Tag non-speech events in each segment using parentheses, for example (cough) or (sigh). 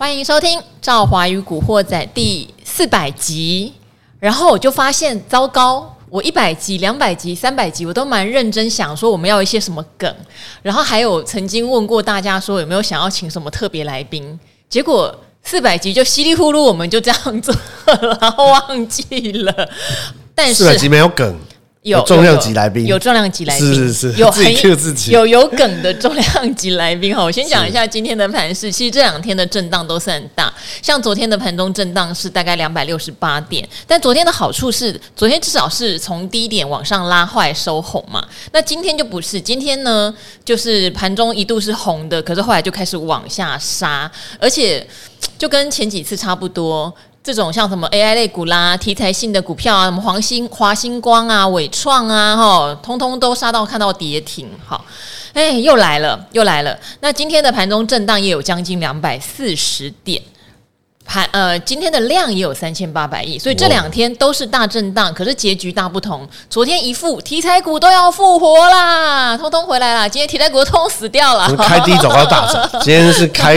欢迎收听《赵华与古惑仔》第四百集。然后我就发现，糟糕，我一百集、两百集、三百集，我都蛮认真想说我们要一些什么梗。然后还有曾经问过大家说有没有想要请什么特别来宾，结果四百集就稀里糊涂，我们就这样做了，然 (laughs) 后忘记了。但是四百集没有梗。有重量级来宾，有重量级来宾，是是是，有自己自己，有有梗的重量级来宾。哈。我先讲一下今天的盘势，其实这两天的震荡都是很大，像昨天的盘中震荡是大概两百六十八点，但昨天的好处是，昨天至少是从低点往上拉，后来收红嘛。那今天就不是，今天呢，就是盘中一度是红的，可是后来就开始往下杀，而且就跟前几次差不多。这种像什么 AI 类股啦、题材性的股票啊，什么黄星、华星光啊、伟创啊，哈，通通都杀到看到跌停，好，哎，又来了，又来了。那今天的盘中震荡也有将近两百四十点。盘呃，今天的量也有三千八百亿，所以这两天都是大震荡，可是结局大不同。昨天一复题材股都要复活啦，通通回来啦。今天题材股通死掉了，开低走高大涨。(laughs) 今天是开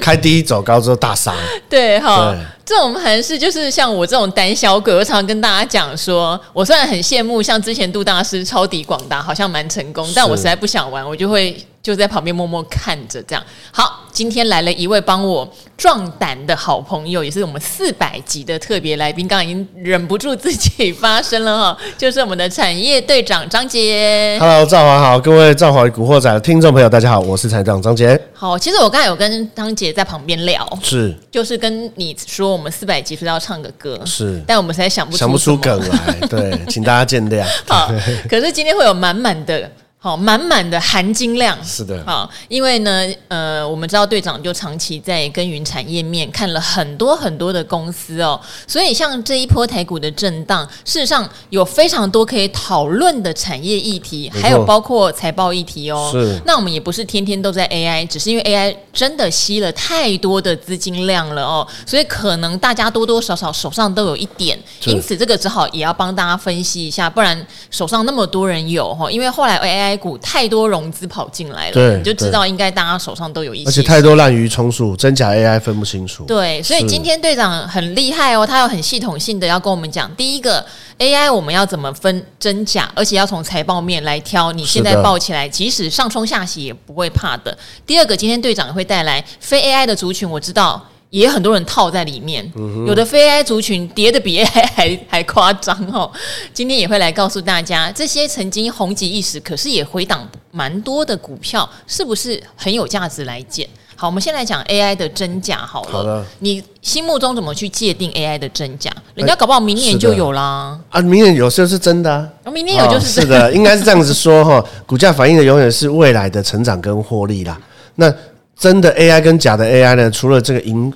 开低走高之后大杀。对哈，这种盘是就是像我这种胆小鬼，我常常跟大家讲说，我虽然很羡慕像之前杜大师抄底广达，好像蛮成功，但我实在不想玩，我就会。就在旁边默默看着，这样好。今天来了一位帮我壮胆的好朋友，也是我们四百集的特别来宾，刚刚已经忍不住自己发声了哈，(laughs) 就是我们的产业队长张杰。Hello，赵华好，各位赵华古惑仔的听众朋友，大家好，我是产长张杰。好，其实我刚才有跟张杰在旁边聊，是，就是跟你说，我们四百集是要唱个歌，是，但我们实在想不出想不出梗来，对，(laughs) 请大家见谅。好，可是今天会有满满的。好，满满的含金量是的。好，因为呢，呃，我们知道队长就长期在耕耘产业面，看了很多很多的公司哦，所以像这一波台股的震荡，事实上有非常多可以讨论的产业议题，还有包括财报议题哦。是。那我们也不是天天都在 AI，只是因为 AI 真的吸了太多的资金量了哦，所以可能大家多多少少手上都有一点，因此这个只好也要帮大家分析一下，不然手上那么多人有哈，因为后来 AI。股太多融资跑进来了，对，你就知道应该大家手上都有一些，而且太多滥竽充数，真假 AI 分不清楚。对，所以今天队长很厉害哦，他有很系统性的要跟我们讲，第一个 AI 我们要怎么分真假，而且要从财报面来挑，你现在报起来，即使上冲下洗也不会怕的。第二个，今天队长也会带来非 AI 的族群，我知道。也很多人套在里面，有的非 AI 族群跌的比 AI 还还夸张哦。今天也会来告诉大家，这些曾经红极一时，可是也回档蛮多的股票，是不是很有价值来捡？好，我们先来讲 AI 的真假好了。好的，你心目中怎么去界定 AI 的真假？人家搞不好明年就有啦。啊，明年有时候是真的啊。明年有就是真的。是的，(laughs) 应该是这样子说哈。股价反映的永远是未来的成长跟获利啦。那真的 AI 跟假的 AI 呢？除了这个营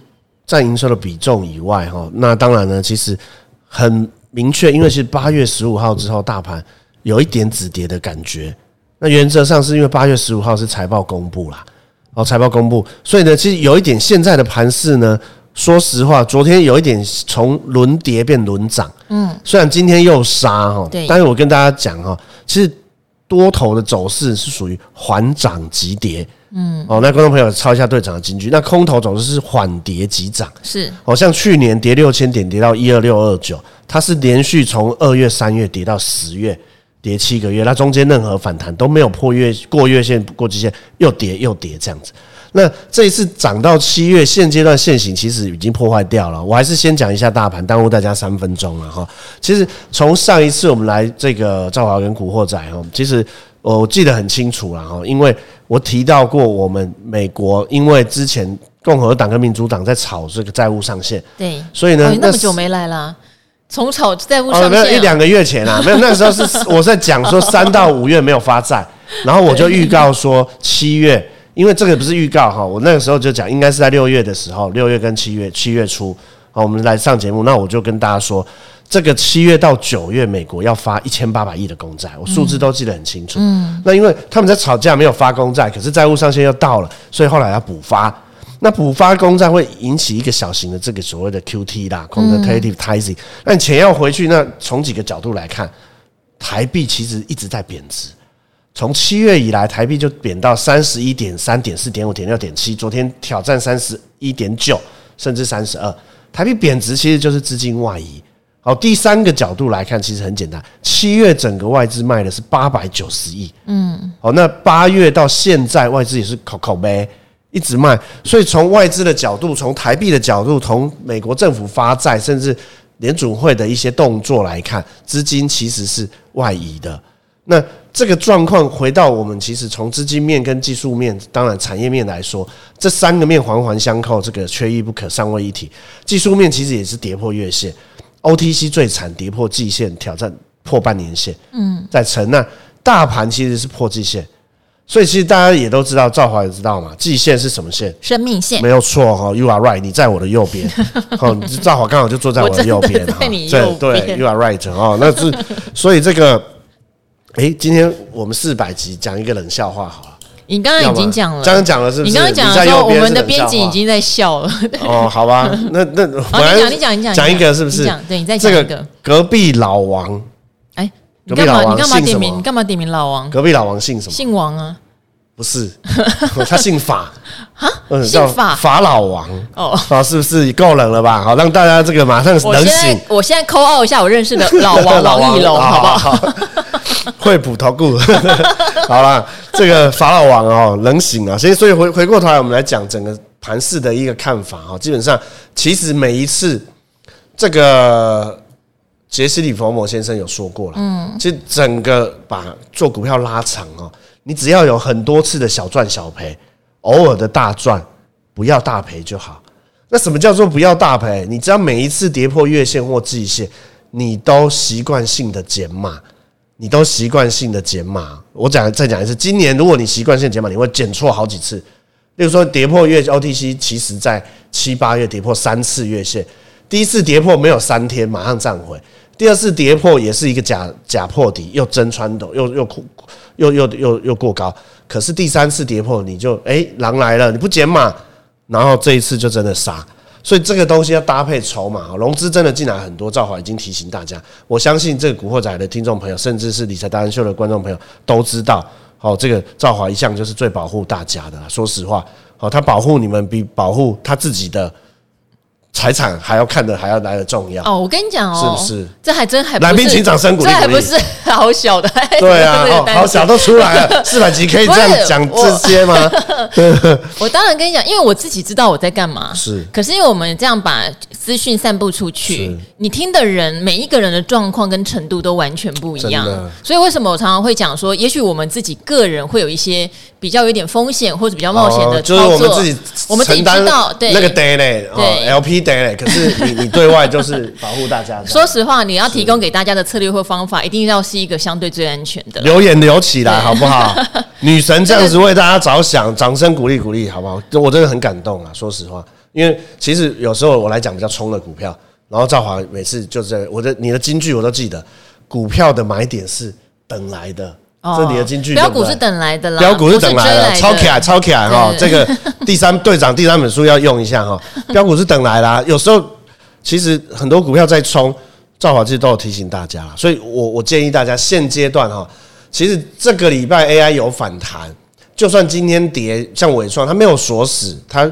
占营收的比重以外，哈，那当然呢，其实很明确，因为其实八月十五号之后，大盘有一点止跌的感觉。那原则上是因为八月十五号是财报公布啦，哦，财报公布，所以呢，其实有一点现在的盘势呢，说实话，昨天有一点从轮跌变轮涨，嗯，虽然今天又杀哈，对，但是我跟大家讲哈，其实多头的走势是属于缓涨急跌。嗯，哦，那观众朋友抄一下队长的金句。那空头总是是缓跌急涨，是，哦，像去年跌六千点，跌到一二六二九，它是连续从二月、三月跌到十月，跌七个月，那中间任何反弹都没有破月过月线过季线，又跌又跌这样子。那这一次涨到七月，现阶段现行其实已经破坏掉了。我还是先讲一下大盘，耽误大家三分钟了哈。其实从上一次我们来这个赵华跟古惑仔哈，其实。我记得很清楚了哈，因为我提到过，我们美国因为之前共和党跟民主党在炒这个债务上限，对，所以呢，那么久没来了，从炒债务上限，没有一两个月前啊，没有，那时候是 (laughs) 我在讲说三到五月没有发债，然后我就预告说七月，因为这个不是预告哈，我那个时候就讲应该是在六月的时候，六月跟七月，七月初，好，我们来上节目，那我就跟大家说。这个七月到九月，美国要发一千八百亿的公债，我数字都记得很清楚。嗯，那因为他们在吵架，没有发公债，可是债务上限又到了，所以后来要补发。那补发公债会引起一个小型的这个所谓的 QT 啦，quantitative tightening。那钱要回去，那从几个角度来看，台币其实一直在贬值。从七月以来，台币就贬到三十一点三点四点五点六点七，昨天挑战三十一点九，甚至三十二。台币贬值其实就是资金外移。好，第三个角度来看，其实很简单，七月整个外资卖的是八百九十亿，嗯，好，那八月到现在外资也是口口呗，一直卖。所以从外资的角度，从台币的角度，从美国政府发债，甚至联储会的一些动作来看，资金其实是外移的。那这个状况回到我们其实从资金面跟技术面，当然产业面来说，这三个面环环相扣，这个缺一不可，三位一体。技术面其实也是跌破月线，OTC 最惨，跌破季线，挑战破半年线。嗯，在成那大盘其实是破季线，所以其实大家也都知道，赵华也知道嘛，季线是什么线？生命线，没有错哈，You are right，你在我的右边。好，(laughs) 赵华刚好就坐在我的右边，在你右边，对，You are right 哦，那是所以这个。哎，今天我们四百集讲一个冷笑话好了。你刚刚已经讲了，刚刚讲了是不是？你刚刚讲的时候，我们的编辑已经在笑了。哦，好吧，(laughs) 那那我来你讲，你讲，讲一个是不是？对，你再讲一个。隔壁老王，哎，你干嘛？你干嘛点名？你干嘛点名老王？隔壁老王姓什么？姓王啊？不是，(laughs) 他姓法 (laughs) 啊，姓法法老王哦，啊，是不是够冷了吧？好，让大家这个马上冷醒。我现在扣号一下我认识的老王王一龙，(laughs) 好不好？惠普投顾，好了，这个法老王哦，冷醒啊！所以，所以回回过头来，我们来讲整个盘市的一个看法啊。基本上，其实每一次这个杰西·里佛摩先生有说过了，嗯，其实整个把做股票拉长哦，你只要有很多次的小赚小赔，偶尔的大赚，不要大赔就好。那什么叫做不要大赔？你只要每一次跌破月线或季线，你都习惯性的减码。你都习惯性的减码，我讲再讲一次，今年如果你习惯性减码，你会减错好几次。例如说跌破月 OTC，其实在七八月跌破三次月线，第一次跌破没有三天马上站回，第二次跌破也是一个假假破底，又真穿斗，又又又又又又过高，可是第三次跌破你就哎狼来了，你不减码，然后这一次就真的杀。所以这个东西要搭配筹码，融资真的进来很多。赵华已经提醒大家，我相信这个古惑仔的听众朋友，甚至是理财达人秀的观众朋友都知道。好，这个赵华一向就是最保护大家的。说实话，好，他保护你们比保护他自己的。财产还要看的还要来的重要哦，我跟你讲哦，是不是？这还真还来宾请掌声鼓励，这还不是 (laughs) 好小的，(laughs) 对啊，(laughs) 好小都出来了，四百集可以这样讲这些吗？我当然跟你讲，因为我自己知道我在干嘛，是。可是因为我们这样把资讯散布出去，你听的人每一个人的状况跟程度都完全不一样，所以为什么我常常会讲说，也许我们自己个人会有一些比较有点风险或者比较冒险的就是我们自己我们自己知道，对那个 day 嘞，对 LP。对，可是你你对外就是保护大家。说实话，你要提供给大家的策略或方法，一定要是一个相对最安全的。留言留起来好不好？(laughs) 女神这样子为大家着想，掌声鼓励鼓励好不好？我真的很感动啊！说实话，因为其实有时候我来讲比较冲的股票，然后赵华每次就是我的你的金句我都记得，股票的买点是等来的。这是你的金句，标股是等来的啦，标股是等来的，超起来，超起来哈！这个第三队长第三本书要用一下哈，(laughs) 标股是等来啦。有时候其实很多股票在冲，赵华其实都有提醒大家，所以我我建议大家现阶段哈，其实这个礼拜 AI 有反弹，就算今天跌，像纬创它没有锁死，它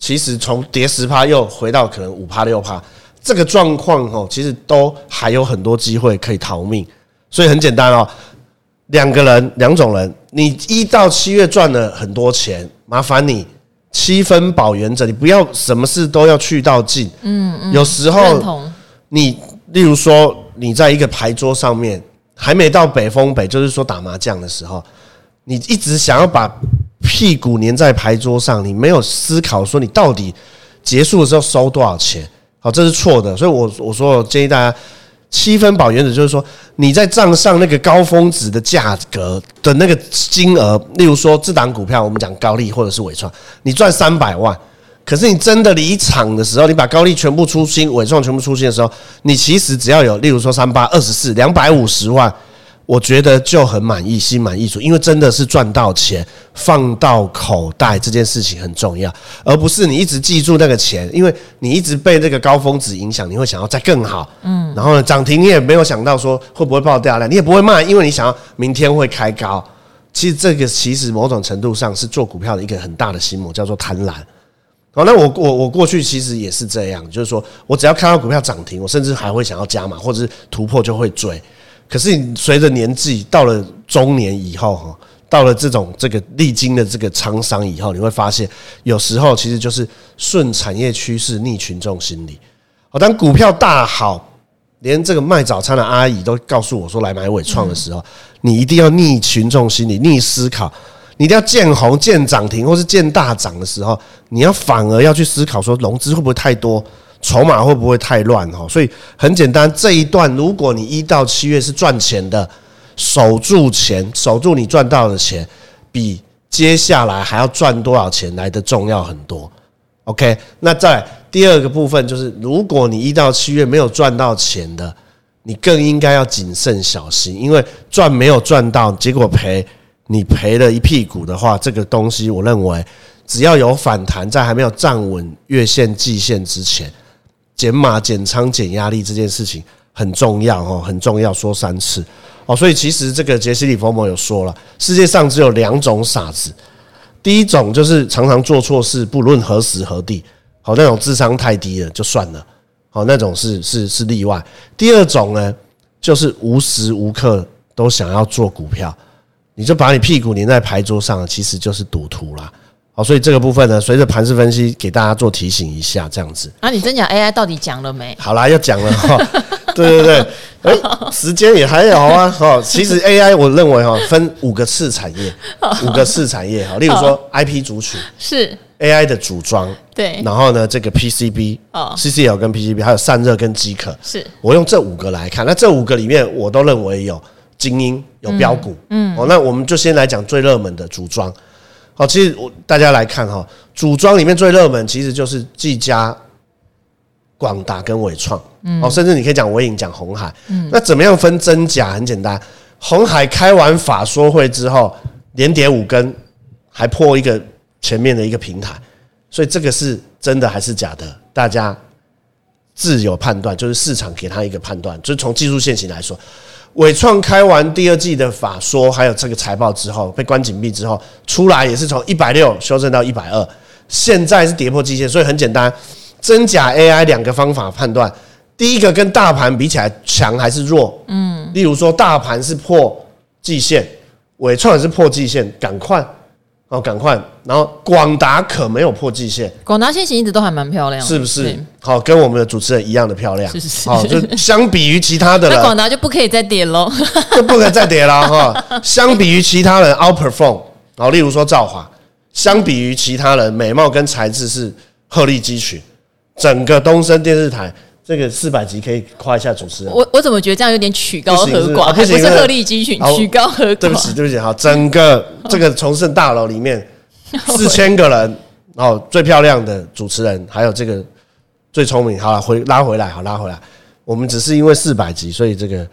其实从跌十趴又回到可能五趴六趴，这个状况哦，其实都还有很多机会可以逃命，所以很简单哦。两个人，两种人，你一到七月赚了很多钱，麻烦你七分保原则，你不要什么事都要去到尽。嗯嗯，有时候你，例如说你在一个牌桌上面，还没到北风北，就是说打麻将的时候，你一直想要把屁股粘在牌桌上，你没有思考说你到底结束的时候收多少钱，好，这是错的。所以我我说我建议大家。七分饱原则就是说，你在账上那个高峰值的价格的那个金额，例如说这档股票，我们讲高利或者是纬创，你赚三百万，可是你真的离场的时候，你把高利全部出清，纬创全部出清的时候，你其实只要有，例如说三八二十四两百五十万。我觉得就很满意，心满意足，因为真的是赚到钱放到口袋这件事情很重要，而不是你一直记住那个钱，因为你一直被这个高峰值影响，你会想要再更好，嗯然后呢涨停你也没有想到说会不会爆掉了，你也不会卖，因为你想要明天会开高，其实这个其实某种程度上是做股票的一个很大的心魔，叫做贪婪。好，那我我我过去其实也是这样，就是说我只要看到股票涨停，我甚至还会想要加码，或者是突破就会追。可是你随着年纪到了中年以后，哈，到了这种这个历经的这个沧桑以后，你会发现有时候其实就是顺产业趋势，逆群众心理。好，当股票大好，连这个卖早餐的阿姨都告诉我说来买纬创的时候，你一定要逆群众心理，逆思考。你一定要见红、见涨停，或是见大涨的时候，你要反而要去思考说，融资会不会太多，筹码会不会太乱？哈，所以很简单，这一段如果你一到七月是赚钱的，守住钱，守住你赚到的钱，比接下来还要赚多少钱来得重要很多。OK，那再来第二个部分就是，如果你一到七月没有赚到钱的，你更应该要谨慎小心，因为赚没有赚到，结果赔。你赔了一屁股的话，这个东西我认为，只要有反弹，在还没有站稳月线、季线之前，减码、减仓、减压力这件事情很重要哦，很重要，说三次哦。所以其实这个杰西·里佛莫有说了，世界上只有两种傻子，第一种就是常常做错事，不论何时何地，好那种智商太低了就算了，好那种是是是例外。第二种呢，就是无时无刻都想要做股票。你就把你屁股粘在牌桌上，其实就是赌徒啦。好，所以这个部分呢，随着盘势分析给大家做提醒一下，这样子。啊，你真讲 AI 到底讲了没？好啦，要讲了哈。(laughs) 对对对，哎，时间也还有啊。哈，其实 AI 我认为哈，分五个次产业，五个次产业哈。例如说 IP 族群是 AI 的组装，对。然后呢，这个 PCB 哦，CCL 跟 PCB 还有散热跟机壳，是我用这五个来看。那这五个里面，我都认为有。精英有标股，嗯，哦，那我们就先来讲最热门的组装。好，其实我大家来看哈，组装里面最热门其实就是技嘉、广达跟纬创，嗯，哦，甚至你可以讲伟影、讲红海，嗯，那怎么样分真假？很简单，红海开完法说会之后连跌五根，还破一个前面的一个平台，所以这个是真的还是假的？大家自有判断，就是市场给他一个判断，就是从技术线型来说。纬创开完第二季的法说，还有这个财报之后被关紧闭之后，出来也是从一百六修正到一百二，现在是跌破季线，所以很简单，真假 AI 两个方法判断，第一个跟大盘比起来强还是弱？嗯，例如说大盘是破季线，伟创也是破季线，赶快。哦，赶快！然后广达可没有破季线，广达线型一直都还蛮漂亮，是不是？好，跟我们的主持人一样的漂亮。是是是。好，就相比于其他的 (laughs) 人，那广达就不可以再跌喽，(laughs) 就不可以再跌了哈。相比于其他人，outperform。好，例如说兆华，相比于其他人，美貌跟材质是鹤立鸡群，整个东森电视台。这个四百集可以夸一下主持人。我我怎么觉得这样有点曲高和寡？不是鹤立鸡群，曲高和寡。对不起，对不起，好，整个这个崇圣大楼里面 (laughs) 四千个人，哦最漂亮的主持人，还有这个最聪明，好了，回拉回来，好拉回来。我们只是因为四百集，所以这个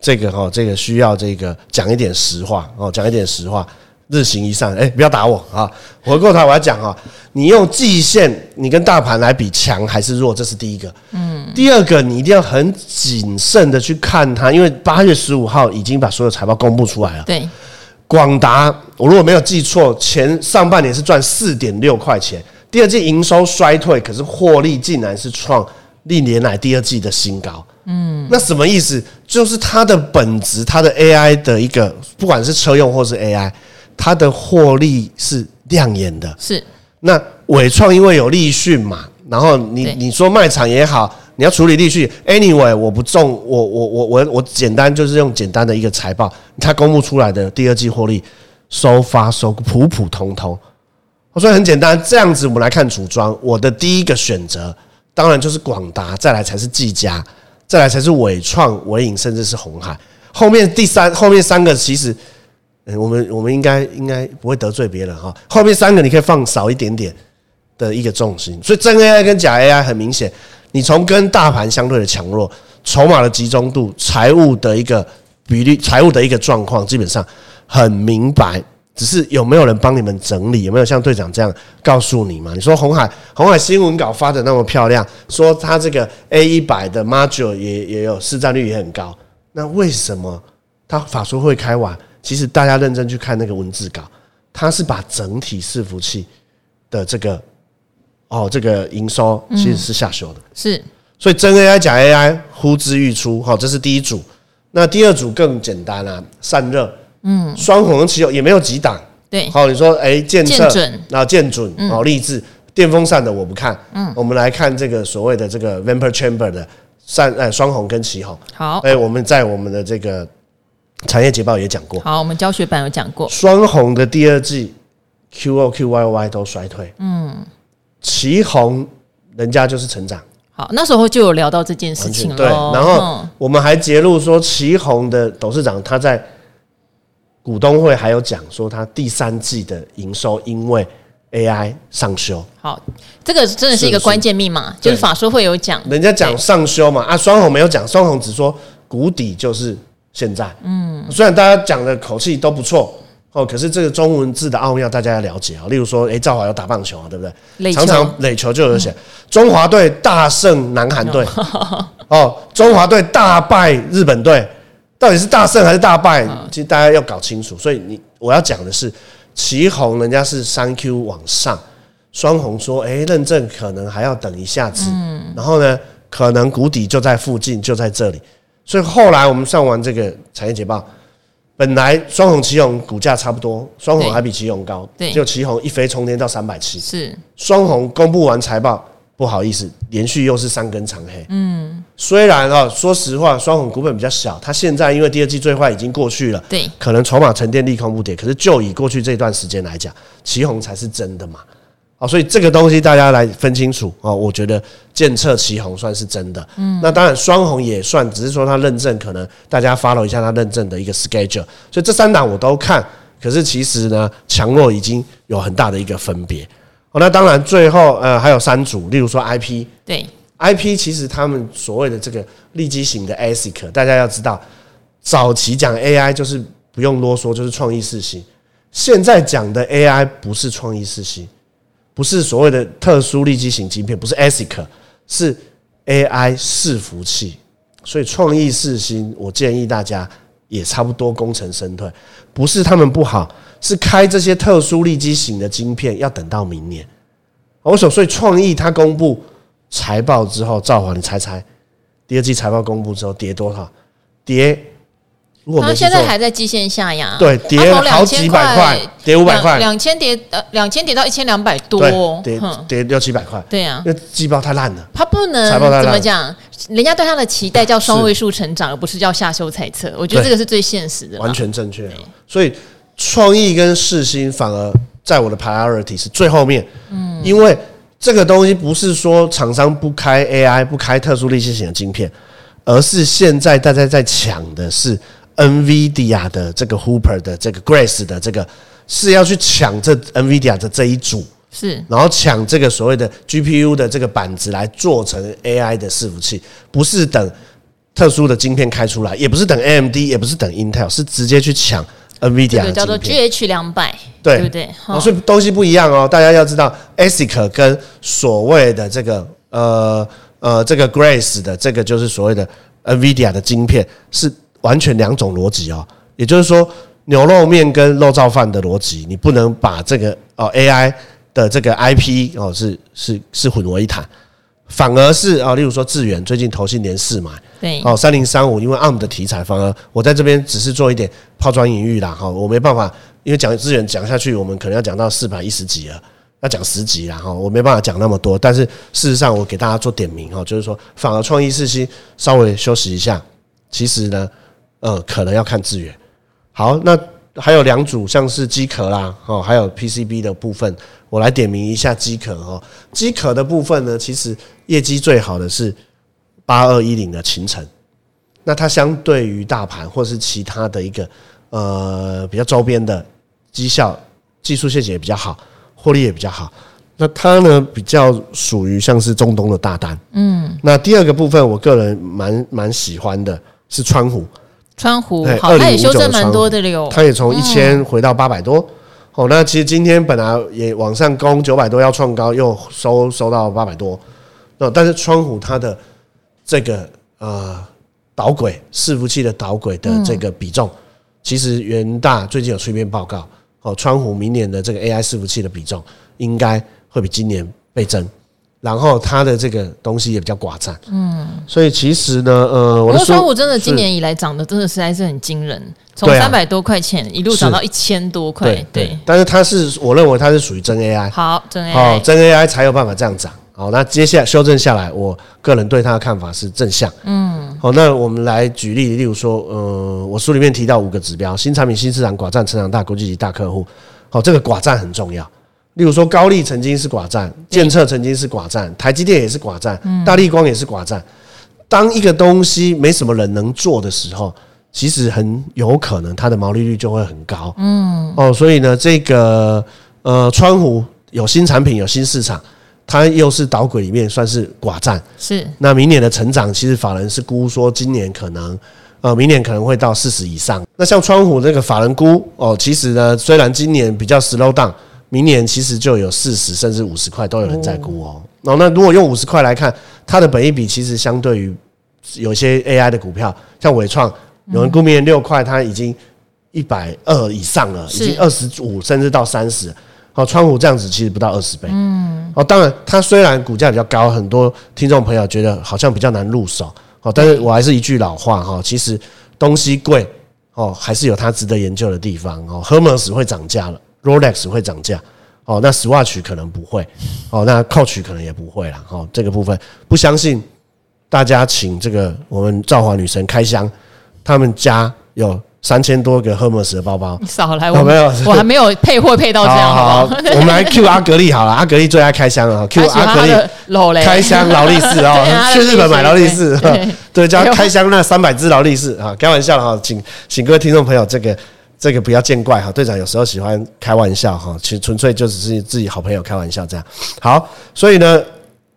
这个哈，这个需要这个讲一点实话哦，讲一点实话。日行一善，哎，不要打我啊！回过头我要讲啊，你用季线，你跟大盘来比强还是弱？这是第一个。嗯，第二个，你一定要很谨慎的去看它，因为八月十五号已经把所有财报公布出来了。对，广达，我如果没有记错，前上半年是赚四点六块钱，第二季营收衰退，可是获利竟然是创历年来第二季的新高。嗯，那什么意思？就是它的本质，它的 AI 的一个，不管是车用或是 AI。它的获利是亮眼的，是。那伟创因为有立讯嘛，然后你你说卖场也好，你要处理立讯，anyway 我不重，我我我我我简单就是用简单的一个财报，它公布出来的第二季获利收发收普普通通，我说很简单，这样子我们来看组装，我的第一个选择当然就是广达，再来才是技嘉，再来才是伟创、伟影，甚至是红海，后面第三后面三个其实。嗯，我们我们应该应该不会得罪别人哈。后面三个你可以放少一点点的一个重心，所以真 AI 跟假 AI 很明显，你从跟大盘相对的强弱、筹码的集中度、财务的一个比例、财务的一个状况，基本上很明白。只是有没有人帮你们整理？有没有像队长这样告诉你嘛？你说红海红海新闻稿发的那么漂亮，说它这个 A 一百的 Module 也也有市占率也很高，那为什么它法说会开完？其实大家认真去看那个文字稿，它是把整体伺服器的这个哦这个营收其实是下修的，是。所以真 AI 假 AI 呼之欲出，好，这是第一组。那第二组更简单啊，散热，嗯，双红旗有也没有几档，对，好，你说哎，建测，然后建准，好，立志，电风扇的我不看，嗯，我们来看这个所谓的这个 vapor chamber 的散，哎，双红跟旗红，好，哎，我们在我们的这个产业捷报也讲过，好，我们教学版有讲过，双红的第二季 QoQ YoY 都衰退，嗯，旗红人家就是成长。好，那时候就有聊到这件事情了。对，然后我们还揭露说，旗红的董事长他在股东会还有讲说，他第三季的营收因为 AI 上修。好，这个真的是一个关键密码，就是法说会有讲，人家讲上修嘛，啊，双红没有讲，双红只说谷底就是现在。嗯，虽然大家讲的口气都不错。哦，可是这个中文字的奥妙，大家要了解啊。例如说，诶，赵华要打棒球啊，对不对？常常垒球就有写中华队大胜南韩队，(laughs) 哦，中华队大败日本队，到底是大胜还是大败？其实大家要搞清楚。所以你我要讲的是，旗红人家是三 Q 往上，双红说，诶，认证可能还要等一下子。嗯然后呢，可能谷底就在附近，就在这里。所以后来我们上完这个产业捷报。本来双鸿、奇鋐股价差不多，双红还比旗红高，对，就旗红一飞冲天到三百七。是双红公布完财报，不好意思，连续又是三根长黑。嗯，虽然啊，说实话，双红股本比较小，它现在因为第二季最坏已经过去了，对，可能筹码沉淀利空不跌。可是就以过去这段时间来讲，旗红才是真的嘛。所以这个东西大家来分清楚啊！我觉得建测旗红算是真的，嗯，那当然双红也算，只是说它认证可能大家 follow 一下它认证的一个 schedule。所以这三档我都看，可是其实呢，强弱已经有很大的一个分别。哦，那当然最后呃还有三组，例如说 IP，对 IP 其实他们所谓的这个立基型的 ASIC，大家要知道，早期讲 AI 就是不用啰嗦，就是创意四新，现在讲的 AI 不是创意四新。不是所谓的特殊利基型晶片，不是 ASIC，是 AI 伺服器。所以创意四新，我建议大家也差不多功成身退。不是他们不好，是开这些特殊利基型的晶片要等到明年。我所，所以创意它公布财报之后，兆华你猜猜，第二季财报公布之后跌多少？跌。它现在还在季线下呀，对，跌好几百块，跌五百块，两千跌呃两千跌到一千两百多，跌跌六七百块，对呀，因为季报太烂了，它不能怎么讲？人家对它的期待叫双位数成长，而不是叫下修猜测。我觉得这个是最现实的，完全正确。所以创意跟世芯反而在我的 priority 是最后面，嗯，因为这个东西不是说厂商不开 AI 不开特殊利基型的晶片，而是现在大家在抢的是。NVIDIA 的这个 Hooper 的这个 Grace 的这个是要去抢这 NVIDIA 的这一组，是，然后抢这个所谓的 GPU 的这个板子来做成 AI 的伺服器，不是等特殊的晶片开出来，也不是等 AMD，也不是等 Intel，是直接去抢 NVIDIA 的叫做 GH 两百，对不对？所以东西不一样哦，大家要知道，ASIC 跟所谓的这个呃呃这个 Grace 的这个就是所谓的 NVIDIA 的晶片是。完全两种逻辑哦，也就是说牛肉面跟肉燥饭的逻辑，你不能把这个哦 AI 的这个 IP 哦是是是混为一谈，反而是啊，例如说智远最近投信连四买，对哦三零三五，因为 ARM 的题材，反而我在这边只是做一点抛砖引玉啦哈，我没办法，因为讲智原讲下去，我们可能要讲到四百一十几了，要讲十集啦哈，我没办法讲那么多，但是事实上我给大家做点名哈，就是说反而创意四新稍微休息一下，其实呢。呃，可能要看资源。好，那还有两组，像是机壳啦，哦，还有 PCB 的部分，我来点名一下机壳哦。机壳的部分呢，其实业绩最好的是八二一零的秦城，那它相对于大盘或是其他的一个呃比较周边的绩效，技术陷阱也比较好，获利也比较好。那它呢，比较属于像是中东的大单。嗯，那第二个部分，我个人蛮蛮喜欢的是川湖。川湖好，它也修正蛮多的了，它也从一千回到八百多。哦、嗯，那其实今天本来也往上攻九百多要创高，又收收到八百多。那但是川湖它的这个呃导轨伺服器的导轨的这个比重其实元大最近有出一篇报告，哦，川湖明年的这个 AI 伺服器的比重应该会比今年倍增，然后它的这个东西也比较寡占，嗯，所以其实呢，呃，我说川湖真的今年以来涨的真的实在是很惊人，从三百多块钱一路涨到一千多块，对，对，但是它是我认为它是属于真 AI，好，真 AI，好，真 AI 才有办法这样涨。好，那接下来修正下来，我个人对他的看法是正向。嗯，好，那我们来举例，例如说，呃，我书里面提到五个指标：新产品、新市场、寡占、成长大、国际级大客户。好，这个寡占很重要。例如说，高力曾经是寡占，建策曾经是寡占，台积电也是寡占，大立光也是寡占。当一个东西没什么人能做的时候，其实很有可能它的毛利率就会很高。嗯，哦，所以呢，这个呃，川湖有新产品，有新市场。它又是导轨里面算是寡占，是那明年的成长，其实法人是估说今年可能，呃，明年可能会到四十以上。那像川湖这个法人估哦，其实呢，虽然今年比较 slow down，明年其实就有四十甚至五十块都有人在估哦。哦，那如果用五十块来看，它的本益比其实相对于有些 AI 的股票，像伟创，有人估明年六块，它已经一百二以上了，已经二十五甚至到三十。好，川湖这样子其实不到二十倍。嗯，哦，当然，它虽然股价比较高，很多听众朋友觉得好像比较难入手。哦，但是我还是一句老话哈，其实东西贵哦，还是有它值得研究的地方哦。Hermes 会涨价了，Rolex 会涨价。哦，那 Swatch 可能不会。哦，那 Coach 可能也不会了。哦，这个部分。不相信，大家请这个我们造华女神开箱，他们家有。三千多个 Hermes 的包包，你少来我没有，我还没有配货配到这样。好，好，好，我们来 Q 阿格力好了，阿格力最爱开箱了，Q 阿格力开箱劳力士哦，(laughs) 去日本买劳力士，对，叫开箱那三百只劳力士啊，开玩笑哈，请请各位听众朋友，这个这个不要见怪哈，队长有时候喜欢开玩笑哈，其实纯粹就只是自己好朋友开玩笑这样。好，所以呢，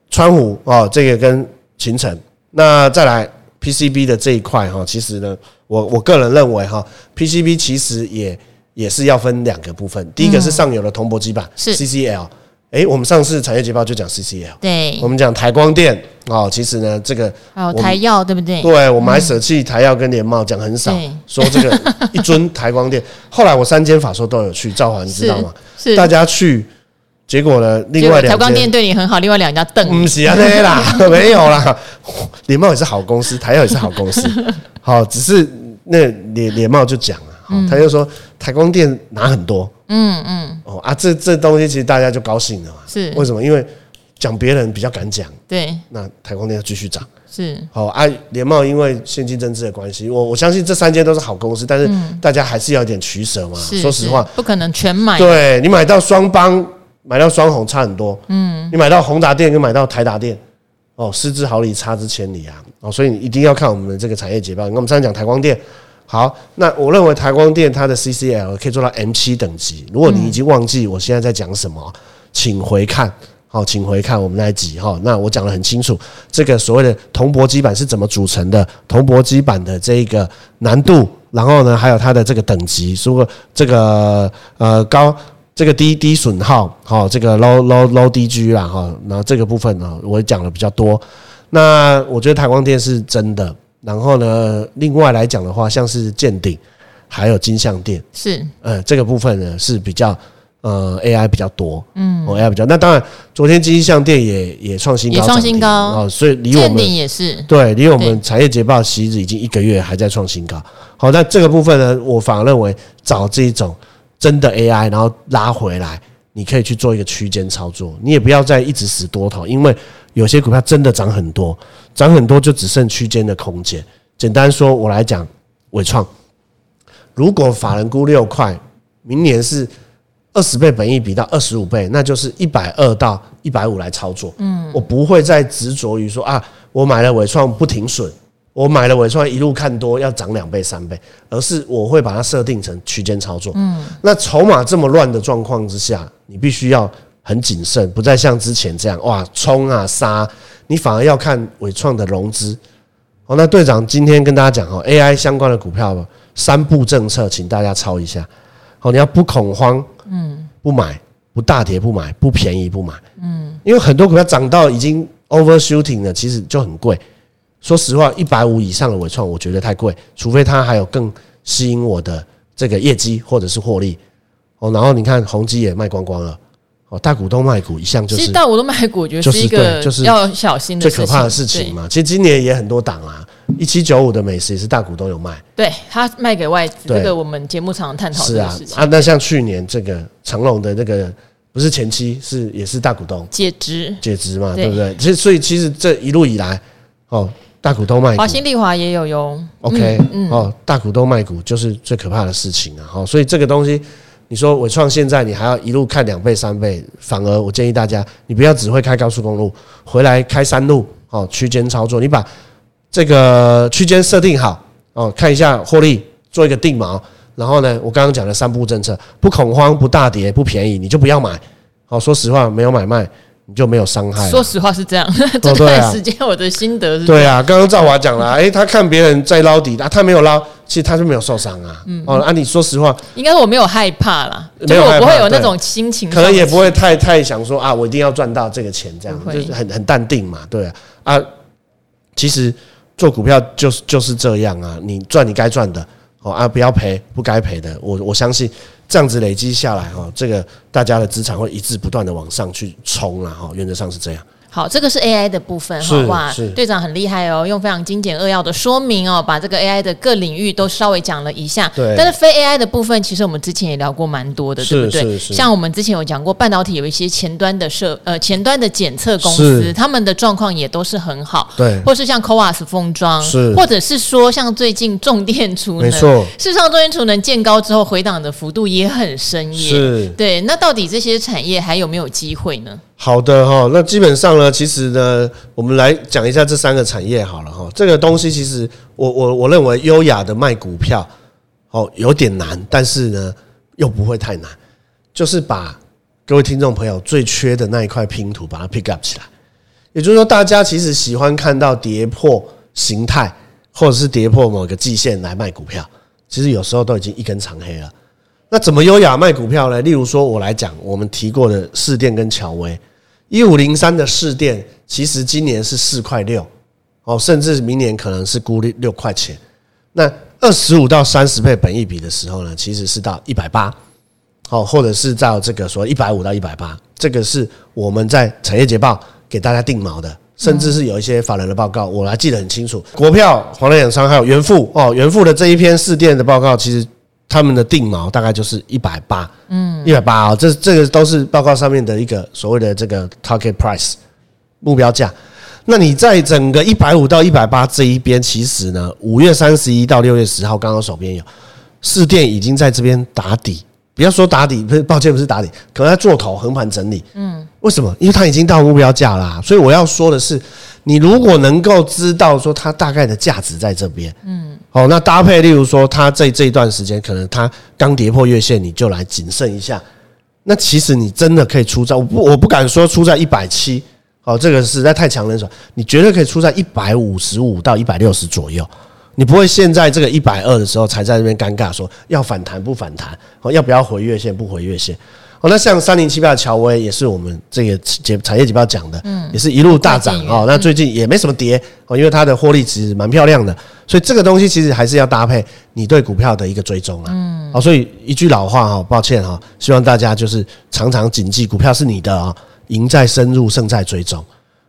川湖哦，这个跟秦城，那再来 PCB 的这一块哈，其实呢。我我个人认为哈，PCB 其实也也是要分两个部分。第一个是上游的铜箔基板，是 CCL。哎，我们上次产业捷报就讲 CCL。对，我们讲台光电哦，其实呢，这个还有台药对不对？对，我们还舍弃台药跟联茂讲很少，说这个一尊台光电。(laughs) 后来我三间法说都有去，赵华你知道吗？是大家去，结果呢，另外两台光电对你很好，另外两家瞪。不是啊，对啦，(laughs) 没有啦，联茂也是好公司，台药也是好公司。(laughs) 好，只是那联联茂就讲了，嗯、他就说台光电拿很多，嗯嗯，哦啊，这这东西其实大家就高兴了嘛，是。为什么？因为讲别人比较敢讲，对，那台光电要继续涨，是。好啊，联茂因为现金增资的关系，我我相信这三间都是好公司，但是大家还是要有点取舍嘛，说实话，不可能全买，对你买到双邦，买到双红差很多，嗯，你买到宏达电跟买到台达电。哦，失之毫厘，差之千里啊！哦，所以你一定要看我们的这个产业捷报。那我们上次讲台光电，好，那我认为台光电它的 CCL 可以做到 M 七等级。如果你已经忘记我现在在讲什么，请回看，好，请回看我们那一集哈。那我讲的很清楚，这个所谓的铜箔基板是怎么组成的，铜箔基板的这个难度，然后呢，还有它的这个等级，如果这个呃高。这个低低损耗，好，这个 low low low DG 啦，哈，那这个部分呢，我也讲的比较多。那我觉得台光电是真的，然后呢，另外来讲的话，像是健鼎，还有金像店，是，呃，这个部分呢是比较呃 AI 比较多，嗯，AI 比较。那当然，昨天金像店也也创新高，也创新高啊，所以离我们也是对，离我们产业捷报其实已经一个月还在创新高。好，那这个部分呢，我反而认为找这一种。真的 AI，然后拉回来，你可以去做一个区间操作，你也不要再一直死多头，因为有些股票真的涨很多，涨很多就只剩区间的空间。简单说，我来讲，伟创，如果法人估六块，明年是二十倍本益比到二十五倍，那就是一百二到一百五来操作。嗯，我不会再执着于说啊，我买了伟创不停损。我买了伟创一路看多要涨两倍三倍，而是我会把它设定成区间操作。嗯，那筹码这么乱的状况之下，你必须要很谨慎，不再像之前这样哇冲啊杀，你反而要看纬创的融资。好，那队长今天跟大家讲哦，AI 相关的股票三步政策，请大家抄一下。好，你要不恐慌，嗯，不买，不大跌不买，不便宜不买，嗯，因为很多股票涨到已经 overshooting 了，其实就很贵。说实话，一百五以上的纬创，我觉得太贵，除非它还有更吸引我的这个业绩或者是获利哦。然后你看宏基也卖光光了哦，大股东卖股一向就是，其实大股东卖股，我觉得是一个就是要小心的最可怕的事情嘛。其实今年也很多档啊，一七九五的美食也是大股东有卖，对他卖给外资，这个我们节目常常探讨。是啊，啊，那像去年这个成龙的那个不是前期，是也是大股东解职解职嘛，对不对？其实所以其实这一路以来哦。大股东卖股，华新丽华也有哟。OK，嗯，嗯哦，大股东卖股就是最可怕的事情啊！哈，所以这个东西，你说我创现在你还要一路看两倍三倍，反而我建议大家，你不要只会开高速公路，回来开山路，哦，区间操作，你把这个区间设定好，哦，看一下获利，做一个定锚，然后呢，我刚刚讲的三步政策，不恐慌，不大跌，不便宜，你就不要买。好，说实话，没有买卖。你就没有伤害。说实话是这样，(laughs) 这段时间我的心得是。对啊，刚刚赵华讲了，哎，他看别人在捞底，他没有捞，其实他就没有受伤啊。嗯，哦，啊，你说实话，应该是我没有害怕啦，就是，我不会有那种心情，可能也不会太太想说啊，我一定要赚到这个钱，这样就是很很淡定嘛，对啊。啊，其实做股票就是就是这样啊，你赚你该赚的，哦啊，不要赔不该赔的，我我相信。这样子累积下来哈，这个大家的资产会一直不断的往上去冲了哈，原则上是这样。好，这个是 AI 的部分，好哇，队长很厉害哦，用非常精简扼要的说明哦，把这个 AI 的各领域都稍微讲了一下。对。但是非 AI 的部分，其实我们之前也聊过蛮多的，对不对？像我们之前有讲过，半导体有一些前端的设呃前端的检测公司，他们的状况也都是很好。对。或是像 CoWoS 封装，是。或者是说像最近重电储能，没错。事实上，重电储能见高之后，回档的幅度也很深耶。是。对。那到底这些产业还有没有机会呢？好的哈，那基本上呢，其实呢，我们来讲一下这三个产业好了哈。这个东西其实我我我认为优雅的卖股票，哦，有点难，但是呢又不会太难，就是把各位听众朋友最缺的那一块拼图把它 pick up 起来。也就是说，大家其实喜欢看到跌破形态，或者是跌破某个季线来卖股票，其实有时候都已经一根长黑了。那怎么优雅卖股票呢？例如说，我来讲，我们提过的市电跟乔威，一五零三的市电，其实今年是四块六，哦，甚至明年可能是估六块钱。那二十五到三十倍本益比的时候呢，其实是到一百八，哦，或者是到这个说一百五到一百八，这个是我们在产业捷报给大家定锚的，甚至是有一些法人的报告，我还记得很清楚。国票、黄仁养商还有元富哦，元富的这一篇四电的报告，其实。他们的定锚大概就是一百八，嗯，一百八啊，这这个都是报告上面的一个所谓的这个 target price 目标价。那你在整个一百五到一百八这一边，其实呢，五月三十一到六月十号，刚刚手边有市电已经在这边打底，不要说打底，不是，抱歉，不是打底，可能在做头横盘整理。嗯，为什么？因为它已经到目标价啦。所以我要说的是，你如果能够知道说它大概的价值在这边，嗯。哦，那搭配，例如说，它在这一段时间可能它刚跌破月线，你就来谨慎一下。那其实你真的可以出在，我不我不敢说出在一百七，哦，这个实在太强人手，你绝对可以出在一百五十五到一百六十左右。你不会现在这个一百二的时候才在那边尴尬说要反弹不反弹，哦，要不要回月线不回月线。哦，那像三零七八的乔威也是我们这个节产业节报讲的，嗯，也是一路大涨哦。那最近也没什么跌哦，因为它的获利其实蛮漂亮的，所以这个东西其实还是要搭配你对股票的一个追踪啊。嗯，好，所以一句老话哈，抱歉哈，希望大家就是常常谨记，股票是你的啊，赢在深入，胜在追踪。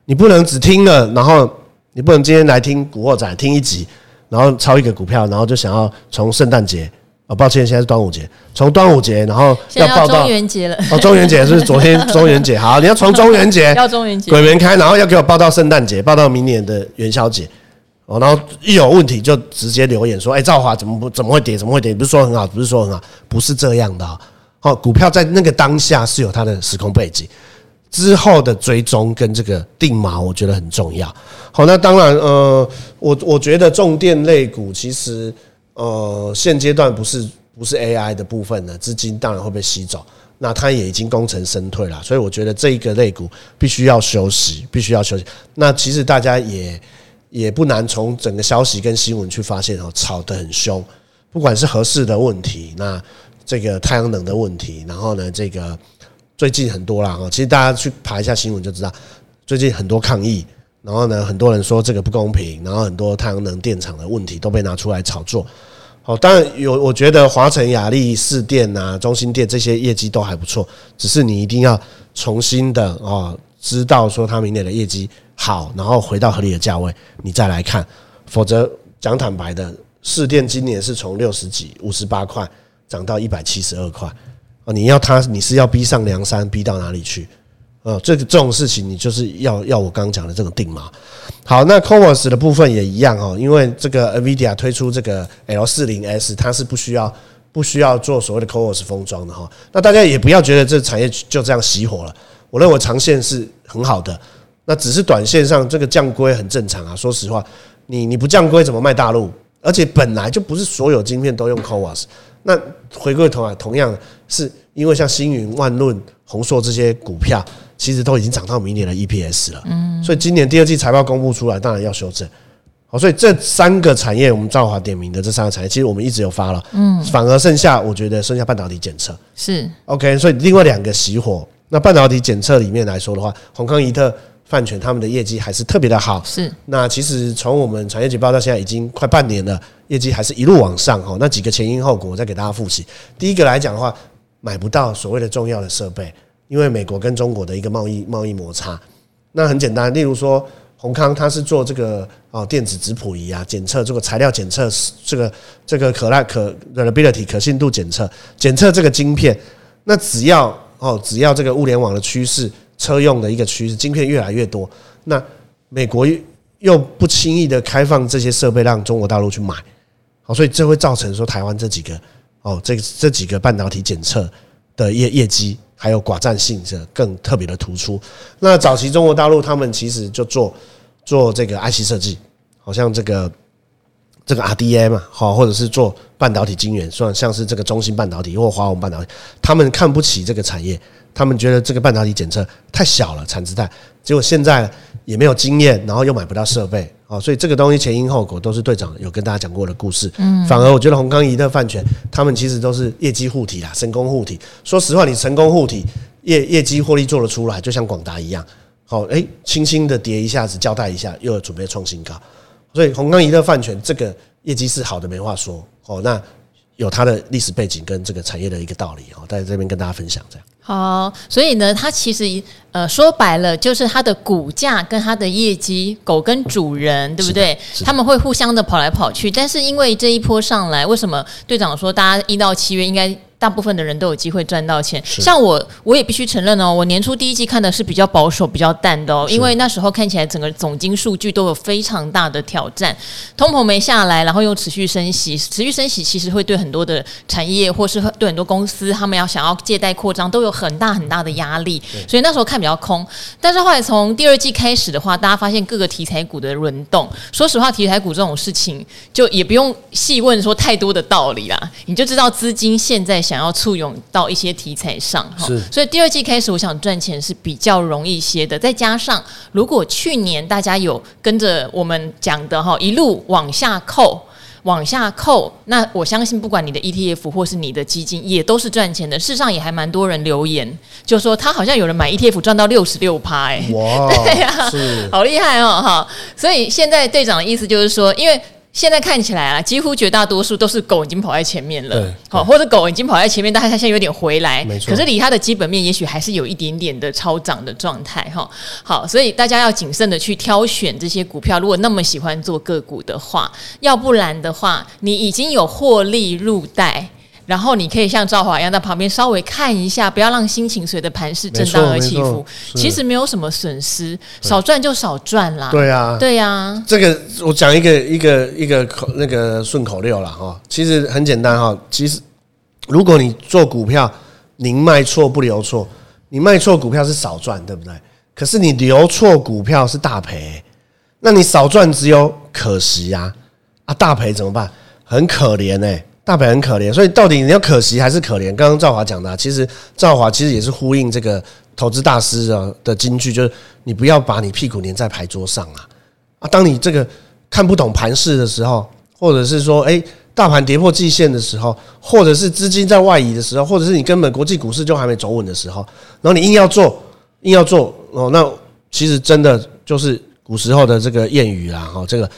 你不能只听了，然后你不能今天来听古惑仔听一集，然后抄一个股票，然后就想要从圣诞节。哦，抱歉，现在是端午节。从端午节，然后要报到中元节了。哦，中元节是昨天中元节。好，你要从中元节 (laughs) 要中元节鬼门开，然后要给我报到圣诞节，报到明年的元宵节。哦，然后一有问题就直接留言说：“哎，赵华怎么不怎么会跌？怎么会跌？不是说很好，不是说很好，不是这样的。哦，股票在那个当下是有它的时空背景，之后的追踪跟这个定锚，我觉得很重要。好，那当然，呃，我我觉得重电类股其实。呃，现阶段不是不是 AI 的部分呢，资金当然会被吸走，那它也已经功成身退了，所以我觉得这一个类股必须要休息，必须要休息。那其实大家也也不难从整个消息跟新闻去发现哦，吵得很凶，不管是核四的问题，那这个太阳能的问题，然后呢，这个最近很多啦哦，其实大家去爬一下新闻就知道，最近很多抗议。然后呢，很多人说这个不公平，然后很多太阳能电厂的问题都被拿出来炒作。哦，当然有，我觉得华晨、雅力、士电啊、中兴电这些业绩都还不错，只是你一定要重新的哦，知道说它明年的业绩好，然后回到合理的价位，你再来看，否则讲坦白的，士电今年是从六十几、五十八块涨到一百七十二块，你要它，你是要逼上梁山，逼到哪里去？呃，这个这种事情，你就是要要我刚刚讲的这种定嘛。好，那 CoWoS 的部分也一样哦，因为这个 NVIDIA 推出这个 L 四零 S，它是不需要不需要做所谓的 CoWoS 封装的哈。那大家也不要觉得这产业就这样熄火了，我认为长线是很好的。那只是短线上这个降规很正常啊。说实话，你你不降规怎么卖大陆？而且本来就不是所有晶片都用 CoWoS。那回归头来，同样是因为像星云、万润、宏硕这些股票。其实都已经涨到明年的 EPS 了，嗯，所以今年第二季财报公布出来，当然要修正。好，所以这三个产业，我们赵华点名的这三个产业，其实我们一直有发了，嗯，反而剩下我觉得剩下半导体检测是 OK，所以另外两个熄火。那半导体检测里面来说的话，宏康宜特、泛全他们的业绩还是特别的好。是，那其实从我们产业简报到现在已经快半年了，业绩还是一路往上哈。那几个前因后果，我再给大家复习。第一个来讲的话，买不到所谓的重要的设备。因为美国跟中国的一个贸易贸易摩擦，那很简单，例如说宏康它是做这个哦电子质谱仪啊，检测这个材料检测，这个这个可赖可 reliability 可信度检测，检测这个晶片，那只要哦只要这个物联网的趋势，车用的一个趋势，晶片越来越多，那美国又不轻易的开放这些设备让中国大陆去买，好，所以这会造成说台湾这几个哦这这几个半导体检测的业业绩。还有寡占性是更特别的突出。那早期中国大陆他们其实就做做这个 IC 设计，好像这个这个 RDA 嘛，好，或者是做半导体晶圆，算像是这个中芯半导体或华虹半导体，他们看不起这个产业，他们觉得这个半导体检测太小了，产值太，结果现在也没有经验，然后又买不到设备。哦，所以这个东西前因后果都是队长有跟大家讲过的故事。嗯，反而我觉得红康宜特、泛全他们其实都是业绩护体啦，成功护体。说实话，你成功护体，业业绩获利做得出来，就像广达一样。好，诶，轻轻的跌一下子，交代一下，又准备创新高。所以红康宜特、泛全这个业绩是好的，没话说。哦，那有它的历史背景跟这个产业的一个道理。哦，在这边跟大家分享这样。好，所以呢，它其实呃说白了就是它的股价跟它的业绩，狗跟主人对不对？他们会互相的跑来跑去，但是因为这一波上来，为什么队长说大家一到七月应该？大部分的人都有机会赚到钱，像我，我也必须承认哦，我年初第一季看的是比较保守、比较淡的哦，因为那时候看起来整个总金数据都有非常大的挑战，通膨没下来，然后又持续升息，持续升息其实会对很多的产业或是对很多公司，他们要想要借贷扩张都有很大很大的压力，所以那时候看比较空。但是后来从第二季开始的话，大家发现各个题材股的轮动，说实话，题材股这种事情就也不用细问说太多的道理啦，你就知道资金现在。想要簇拥到一些题材上哈，所以第二季开始，我想赚钱是比较容易些的。再加上，如果去年大家有跟着我们讲的哈，一路往下扣，往下扣，那我相信不管你的 ETF 或是你的基金，也都是赚钱的。事实上，也还蛮多人留言，就说他好像有人买 ETF 赚到六十六趴，哎，哇，(laughs) 对呀，好厉害哦，哈。所以现在队长的意思就是说，因为。现在看起来啊，几乎绝大多数都是狗已经跑在前面了，好，或者狗已经跑在前面，但是它现在有点回来，没错。可是离它的基本面，也许还是有一点点的超涨的状态，哈。好，所以大家要谨慎的去挑选这些股票。如果那么喜欢做个股的话，要不然的话，你已经有获利入袋。然后你可以像赵华一样在旁边稍微看一下，不要让心情随着盘势震荡而起伏。其实没有什么损失，少赚就少赚啦。对啊，对呀。这个我讲一个一个一个口那个顺口溜了哈。其实很简单哈。其实如果你做股票，您卖错不留错。你卖错股票是少赚，对不对？可是你留错股票是大赔。那你少赚只有可惜呀，啊，大赔怎么办？很可怜哎。大盘很可怜，所以到底你要可惜还是可怜？刚刚赵华讲的，其实赵华其实也是呼应这个投资大师啊的金句，就是你不要把你屁股粘在牌桌上啊！啊，当你这个看不懂盘势的时候，或者是说，诶，大盘跌破季线的时候，或者是资金在外移的时候，或者是你根本国际股市就还没走稳的时候，然后你硬要做，硬要做哦，那其实真的就是古时候的这个谚语啦，哈，这个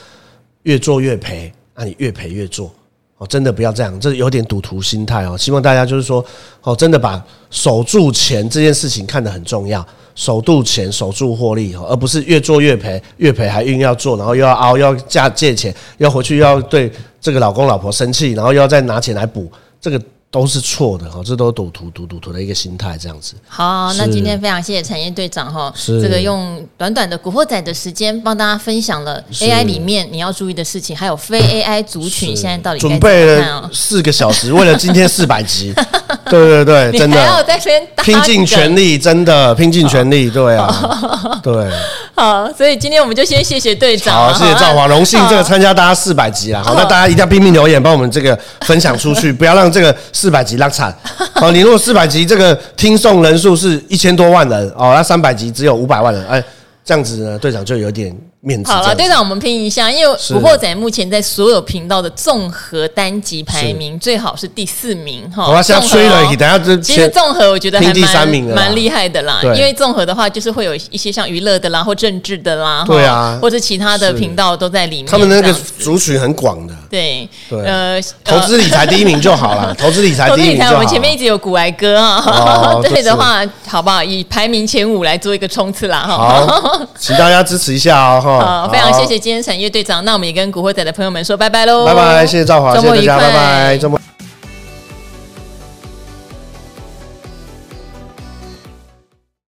越做越赔，那你越赔越做。哦，真的不要这样，这有点赌徒心态哦。希望大家就是说，哦，真的把守住钱这件事情看得很重要，守住钱，守住获利，而不是越做越赔，越赔还硬要做，然后又要熬，又要借借钱，要回去又要对这个老公老婆生气，然后又要再拿钱来补这个。都是错的哈，这都是赌徒赌赌徒的一个心态，这样子。好，那今天非常谢谢产业队长哈，这个用短短的古惑仔的时间帮大家分享了 AI 里面你要注意的事情，还有非 AI 族群现在到底该准备了四个小时，(laughs) 为了今天四百集，(laughs) 对对对，真的。要在这边拼尽全力，真的拼尽全力，对啊，对。好，所以今天我们就先谢谢队长，好，谢谢赵华，荣幸这个参加大家四百集啦，好，那大家一定要拼命留言，帮我们这个分享出去，(laughs) 不要让这个。四百集拉惨，好，你如果四百集这个听送人数是一千多万人哦，那三百集只有五百万人，哎，这样子呢，队长就有点。面子好了，队长，我们拼一下，因为《古惑仔》目前在所有频道的综合单集排名最好是第四名哈。我先吹了，等下这其实综合我觉得还蛮蛮厉害的啦。因为综合的话，就是会有一些像娱乐的啦，或政治的啦，对啊，或者其他的频道都在里面。他们那个族群很广的。对对，呃，投资理财第一名就好了，(laughs) 投资理财第一名。我们前面一直有古癌哥啊，(laughs) 对的话，好不好？以排名前五来做一个冲刺啦哈。好，请大家支持一下哦。好，非常谢谢今天产业队长，那我们也跟古惑仔的朋友们说拜拜喽！拜拜，谢谢赵华，周末愉快，拜拜，周末。